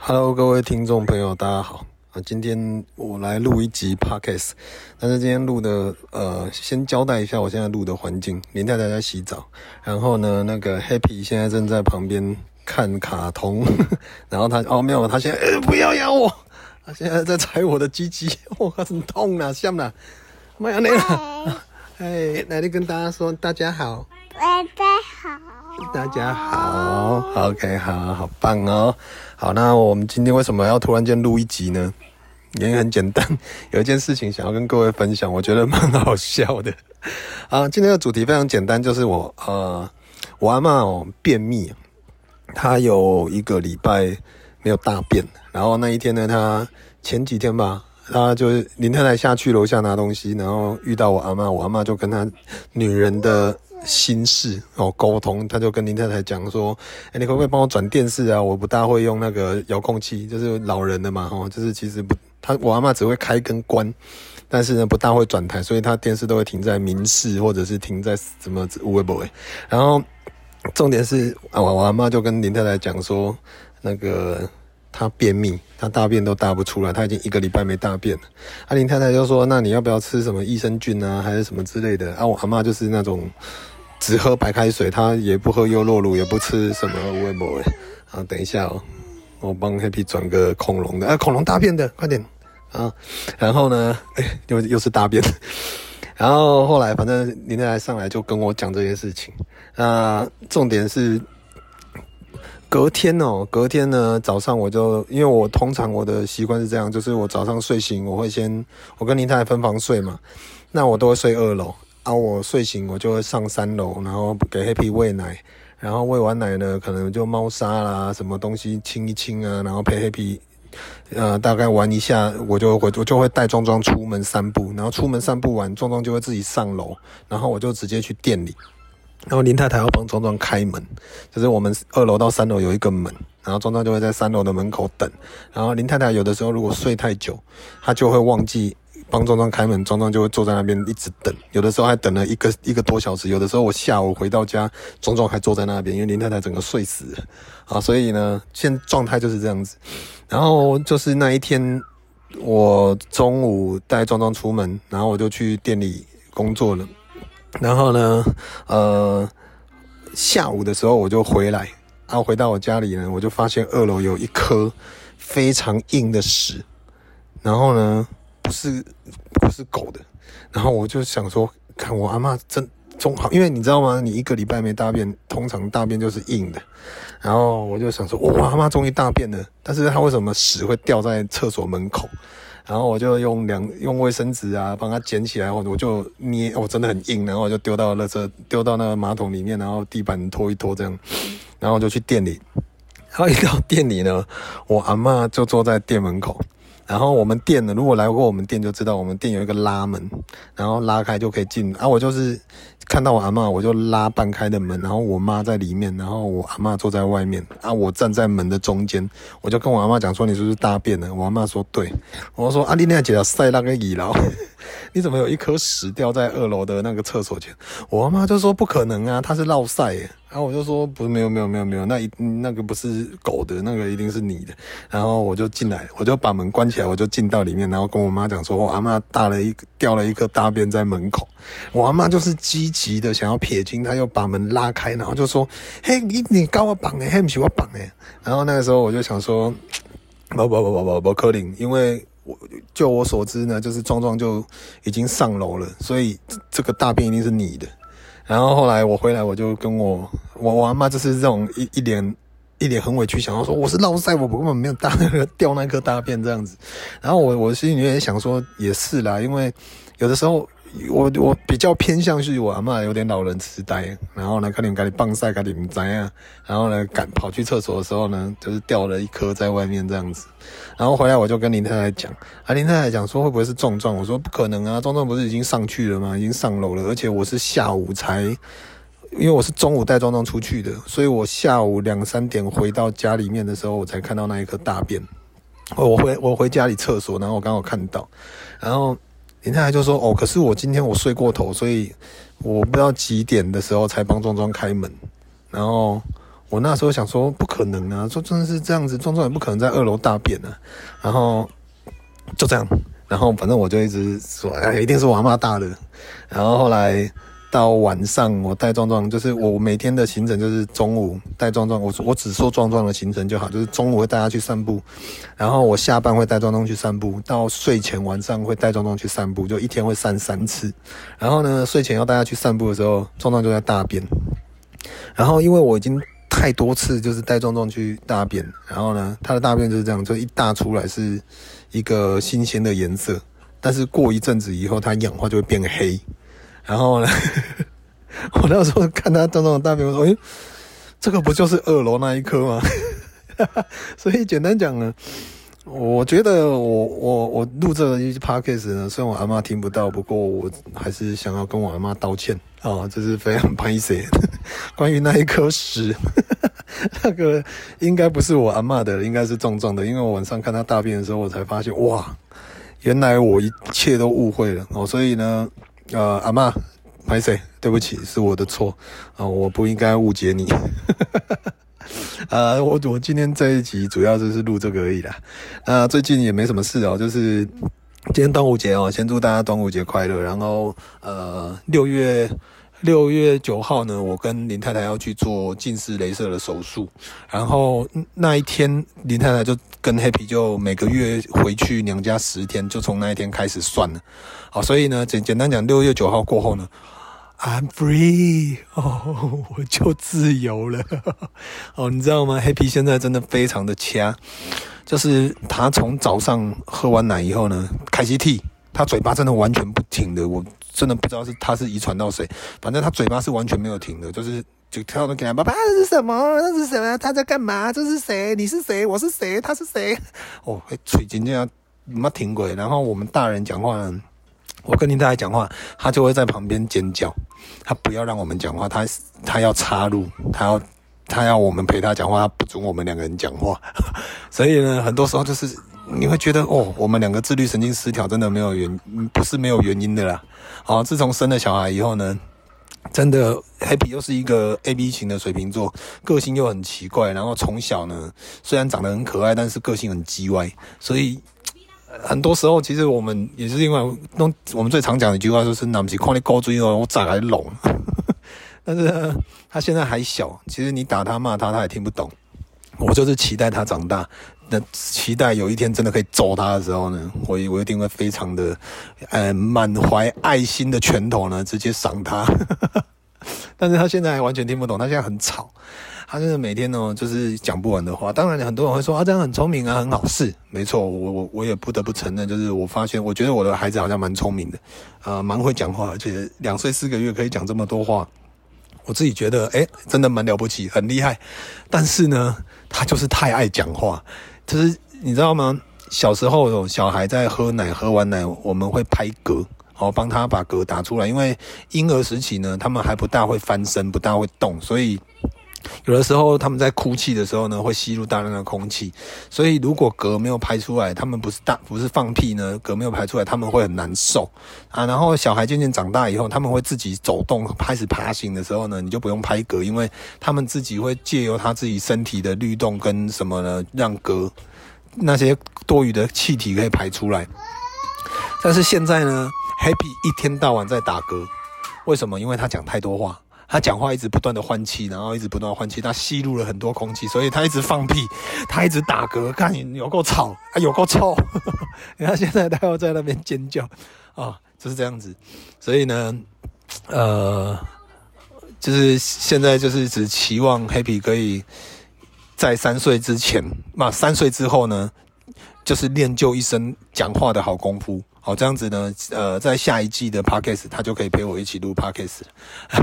Hello，各位听众朋友，大家好。啊！今天我来录一集 Podcast，但是今天录的呃，先交代一下我现在录的环境。林太太在洗澡，然后呢，那个 Happy 现在正在旁边看卡通，然后他哦没有，他现在、呃、不要咬我，他现在在踩我的鸡鸡，我靠，很痛啊，像啊，没有那个，哎，来，你跟大家说，大家好，大家好，大家好，OK，好好棒哦。好，那我们今天为什么要突然间录一集呢？原因很简单，有一件事情想要跟各位分享，我觉得蛮好笑的。啊，今天的主题非常简单，就是我呃，我阿嬷哦便秘，她有一个礼拜没有大便，然后那一天呢，她前几天吧，她就是林太太下去楼下拿东西，然后遇到我阿嬷，我阿嬷就跟她女人的。心事哦，沟通，他就跟林太太讲说：“哎、你可不可以帮我转电视啊？我不大会用那个遥控器，就是老人的嘛，哦，就是其实不，他我阿妈只会开跟关，但是呢不大会转台，所以他电视都会停在民视或者是停在什么微博。然后重点是，我我阿妈就跟林太太讲说，那个他便秘，他大便都大不出来，他已经一个礼拜没大便了。阿、林太太就说：那你要不要吃什么益生菌啊，还是什么之类的？啊，我阿妈就是那种。”只喝白开水，她也不喝优酪乳，也不吃什么维摩。啊，等一下哦，我帮 Happy 转个恐龙的，啊，恐龙大便的，快点啊！然后呢，哎、又又是大便。然后后来，反正林太太上来就跟我讲这些事情。那重点是隔天哦，隔天呢早上我就，因为我通常我的习惯是这样，就是我早上睡醒，我会先我跟林太太分房睡嘛，那我都会睡二楼。然后我睡醒，我就会上三楼，然后给 Happy 喂奶，然后喂完奶呢，可能就猫砂啦，什么东西清一清啊，然后陪 Happy，呃，大概玩一下，我就我我就会带壮壮出门散步，然后出门散步完，壮壮就会自己上楼，然后我就直接去店里，然后林太太要帮壮壮开门，就是我们二楼到三楼有一个门，然后壮壮就会在三楼的门口等，然后林太太有的时候如果睡太久，她就会忘记。帮壮壮开门，壮壮就会坐在那边一直等，有的时候还等了一个一个多小时，有的时候我下午回到家，壮壮还坐在那边，因为林太太整个睡死了啊，所以呢，现状态就是这样子。然后就是那一天，我中午带壮壮出门，然后我就去店里工作了。然后呢，呃，下午的时候我就回来，然后回到我家里呢，我就发现二楼有一颗非常硬的屎，然后呢。不是不是狗的，然后我就想说，看我阿妈真中好，因为你知道吗？你一个礼拜没大便，通常大便就是硬的。然后我就想说，我阿妈终于大便了，但是她为什么屎会掉在厕所门口？然后我就用两用卫生纸啊，帮它捡起来，我我就捏，我真的很硬，然后我就丢到垃圾，丢到那个马桶里面，然后地板拖一拖这样，然后我就去店里，然后一到店里呢，我阿嬷就坐在店门口。然后我们店呢，如果来过我们店就知道，我们店有一个拉门，然后拉开就可以进。啊，我就是看到我阿妈，我就拉半开的门，然后我妈在里面，然后我阿妈坐在外面，啊，我站在门的中间，我就跟我阿妈讲说：“你是不是大便了？”我阿妈说：“对。”我说：“阿丽娜姐要塞那个椅了，你怎么有一颗屎掉在二楼的那个厕所前？”我阿妈就说：“不可能啊，它是落塞。”然后我就说，不，没有没有没有没有，那一那个不是狗的，那个一定是你的。然后我就进来，我就把门关起来，我就进到里面，然后跟我妈讲说，我阿妈大了一掉了一颗大便在门口。我阿妈就是积极的想要撇清，她又把门拉开，然后就说，嘿，你你搞我绑诶，嘿，不是我绑诶。然后那个时候我就想说，不不不不不不柯林，因为我就我所知呢，就是壮壮就已经上楼了，所以这个大便一定是你的。然后后来我回来，我就跟我我我阿妈就是这种一一脸一脸很委屈，想要说我是落赛，我根本没有大那个掉那颗大便这样子。然后我我心里面也想说也是啦，因为有的时候我我比较偏向是我阿嬷有点老人痴呆，然后呢，可能赶紧棒晒，赶紧怎样，然后呢，赶跑去厕所的时候呢，就是掉了一颗在外面这样子，然后回来我就跟林太太讲，啊，林太太讲说会不会是壮壮？我说不可能啊，壮壮不是已经上去了吗？已经上楼了，而且我是下午才，因为我是中午带壮壮出去的，所以我下午两三点回到家里面的时候，我才看到那一颗大便。我回我回家里厕所，然后我刚好看到，然后。林太太就说：“哦，可是我今天我睡过头，所以我不知道几点的时候才帮壮壮开门。然后我那时候想说，不可能啊，说真的是这样子，壮壮也不可能在二楼大便啊。然后就这样，然后反正我就一直说，哎，一定是我阿妈大了。然后后来。”到晚上，我带壮壮，就是我每天的行程就是中午带壮壮，我我只说壮壮的行程就好，就是中午会带他去散步，然后我下班会带壮壮去散步，到睡前晚上会带壮壮去散步，就一天会散三次。然后呢，睡前要带他去散步的时候，壮壮就在大便。然后因为我已经太多次就是带壮壮去大便，然后呢，他的大便就是这样，就一大出来是一个新鲜的颜色，但是过一阵子以后，它氧化就会变黑。然后呢，我那时候看他壮壮的大便，我说：“哎，这个不就是二楼那一颗吗？” 所以简单讲呢，我觉得我我我录这个一 podcast 呢，虽然我阿嬷听不到，不过我还是想要跟我阿嬷道歉啊，这、是非常不好意思。关于那一颗屎，那个应该不是我阿嬷的，应该是壮壮的，因为我晚上看他大便的时候，我才发现哇，原来我一切都误会了哦，所以呢。呃，阿嬷，歹势，对不起，是我的错啊、我不应该误解你。呃，我我今天这一集主要就是录这个而已啦。呃，最近也没什么事哦，就是今天端午节哦，先祝大家端午节快乐。然后呃，六月。六月九号呢，我跟林太太要去做近视雷射的手术，然后那一天林太太就跟 Happy 就每个月回去娘家十天，就从那一天开始算了。好，所以呢，简简单讲，六月九号过后呢，I'm free 哦，我就自由了。哦，你知道吗？Happy 现在真的非常的掐，就是他从早上喝完奶以后呢，开始涕，他嘴巴真的完全不停的我。真的不知道是他是遗传到谁，反正他嘴巴是完全没有停的，就是就跳到给他爸爸，这是什么？这是什么？他在干嘛？这是谁？你是谁？我是谁？他是谁？哦，嘴今天要没停过。然后我们大人讲话，我跟你太太讲话，他就会在旁边尖叫，他不要让我们讲话，他他要插入，他要他要我们陪他讲话，他不准我们两个人讲话。所以呢，很多时候就是。你会觉得哦，我们两个自律神经失调真的没有原，不是没有原因的啦。好，自从生了小孩以后呢，真的 Happy 又是一个 AB 型的水瓶座，个性又很奇怪。然后从小呢，虽然长得很可爱，但是个性很叽歪。所以很多时候，其实我们也是因为，我们最常讲的一句话就是“那不是看你高追哦，我咋来拢？” 但是，他现在还小，其实你打他骂他，他也听不懂。我就是期待他长大。那期待有一天真的可以揍他的时候呢，我我一定会非常的，呃，满怀爱心的拳头呢，直接赏他。但是他现在完全听不懂，他现在很吵，他现在每天呢就是讲不完的话。当然很多人会说啊，这样很聪明啊，很好。是，没错，我我我也不得不承认，就是我发现，我觉得我的孩子好像蛮聪明的，呃，蛮会讲话，而且两岁四个月可以讲这么多话，我自己觉得，诶，真的蛮了不起，很厉害。但是呢，他就是太爱讲话。其实你知道吗？小时候有小孩在喝奶，喝完奶我们会拍嗝，好帮他把嗝打出来。因为婴儿时期呢，他们还不大会翻身，不大会动，所以有的时候他们在哭泣的时候呢，会吸入大量的空气。所以如果嗝没有排出来，他们不是大不是放屁呢，嗝没有排出来，他们会很难受啊。然后小孩渐渐长大以后，他们会自己走动，开始爬行的时候呢，你就不用拍嗝，因为他们自己会借由他自己身体的律动跟什么呢，让嗝。那些多余的气体可以排出来，但是现在呢，Happy 一天到晚在打嗝，为什么？因为他讲太多话，他讲话一直不断的换气，然后一直不断的换气，他吸入了很多空气，所以他一直放屁，他一直打嗝，看有够吵啊，有够臭，你看现在他又在那边尖叫啊，就是这样子，所以呢，呃，就是现在就是只期望 Happy 可以。在三岁之前，那三岁之后呢，就是练就一身讲话的好功夫。好，这样子呢，呃，在下一季的 Podcast 他就可以陪我一起录 Podcast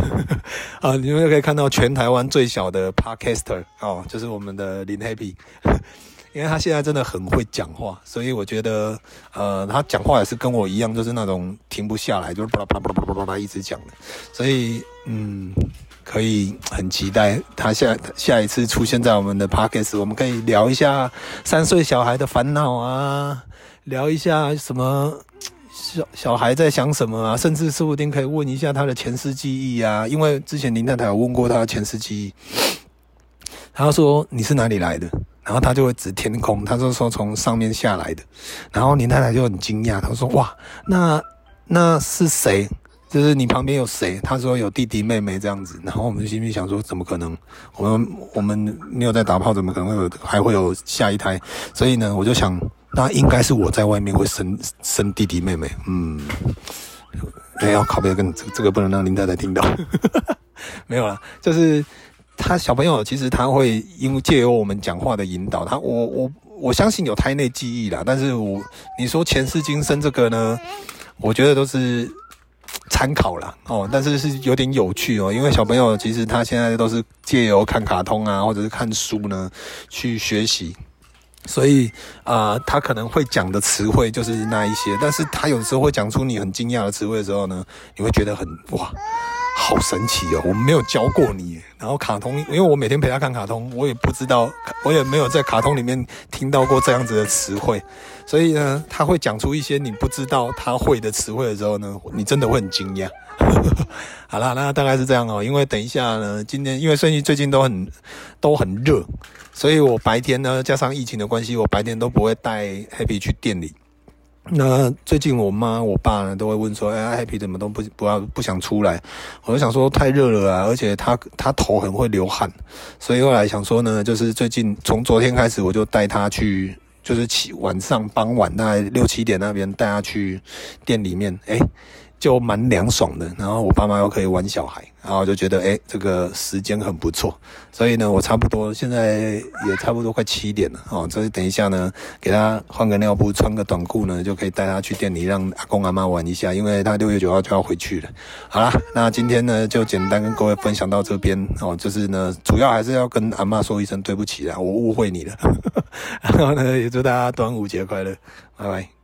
啊，你们就可以看到全台湾最小的 Podcaster 哦，就是我们的林 Happy。因为他现在真的很会讲话，所以我觉得，呃，他讲话也是跟我一样，就是那种停不下来，就是巴拉巴拉巴拉巴拉一直讲的。所以，嗯，可以很期待他下下一次出现在我们的 podcast，我们可以聊一下三岁小孩的烦恼啊，聊一下什么小小孩在想什么啊，甚至说不定可以问一下他的前世记忆啊。因为之前林太太有问过他的前世记忆，他说你是哪里来的？然后他就会指天空，他就说从上面下来的。然后林太太就很惊讶，他说：“哇，那那是谁？就是你旁边有谁？”他说：“有弟弟妹妹这样子。”然后我们心里想说：“怎么可能？我们我们没有在打炮，怎么可能会有还会有下一胎？”所以呢，我就想，那应该是我在外面会生生弟弟妹妹。嗯，哎，要靠边跟这这个不能让林太太听到，没有啦，就是。他小朋友其实他会因为借由我们讲话的引导，他我我我相信有胎内记忆啦，但是我你说前世今生这个呢，我觉得都是参考啦哦，但是是有点有趣哦，因为小朋友其实他现在都是借由看卡通啊，或者是看书呢去学习，所以啊、他可能会讲的词汇就是那一些，但是他有时候会讲出你很惊讶的词汇的时候呢，你会觉得很哇。好神奇哦！我们没有教过你，然后卡通，因为我每天陪他看卡通，我也不知道，我也没有在卡通里面听到过这样子的词汇，所以呢，他会讲出一些你不知道他会的词汇的时候呢，你真的会很惊讶。好啦，那大概是这样哦。因为等一下呢，今天因为顺义最近都很都很热，所以我白天呢，加上疫情的关系，我白天都不会带 Happy 去店里。那最近我妈我爸呢都会问说，哎，Happy 怎么都不不要不想出来？我就想说太热了啊，而且他他头很会流汗，所以后来想说呢，就是最近从昨天开始我就带他去，就是起晚上傍晚大概六七点那边带他去店里面，哎。就蛮凉爽的，然后我爸妈又可以玩小孩，然后我就觉得，诶，这个时间很不错，所以呢，我差不多现在也差不多快七点了，哦，所以等一下呢，给他换个尿布，穿个短裤呢，就可以带他去店里让阿公阿妈玩一下，因为他六月九号就要回去了。好啦，那今天呢，就简单跟各位分享到这边，哦，就是呢，主要还是要跟阿妈说一声对不起啦，我误会你了，然后呢，也祝大家端午节快乐，拜拜。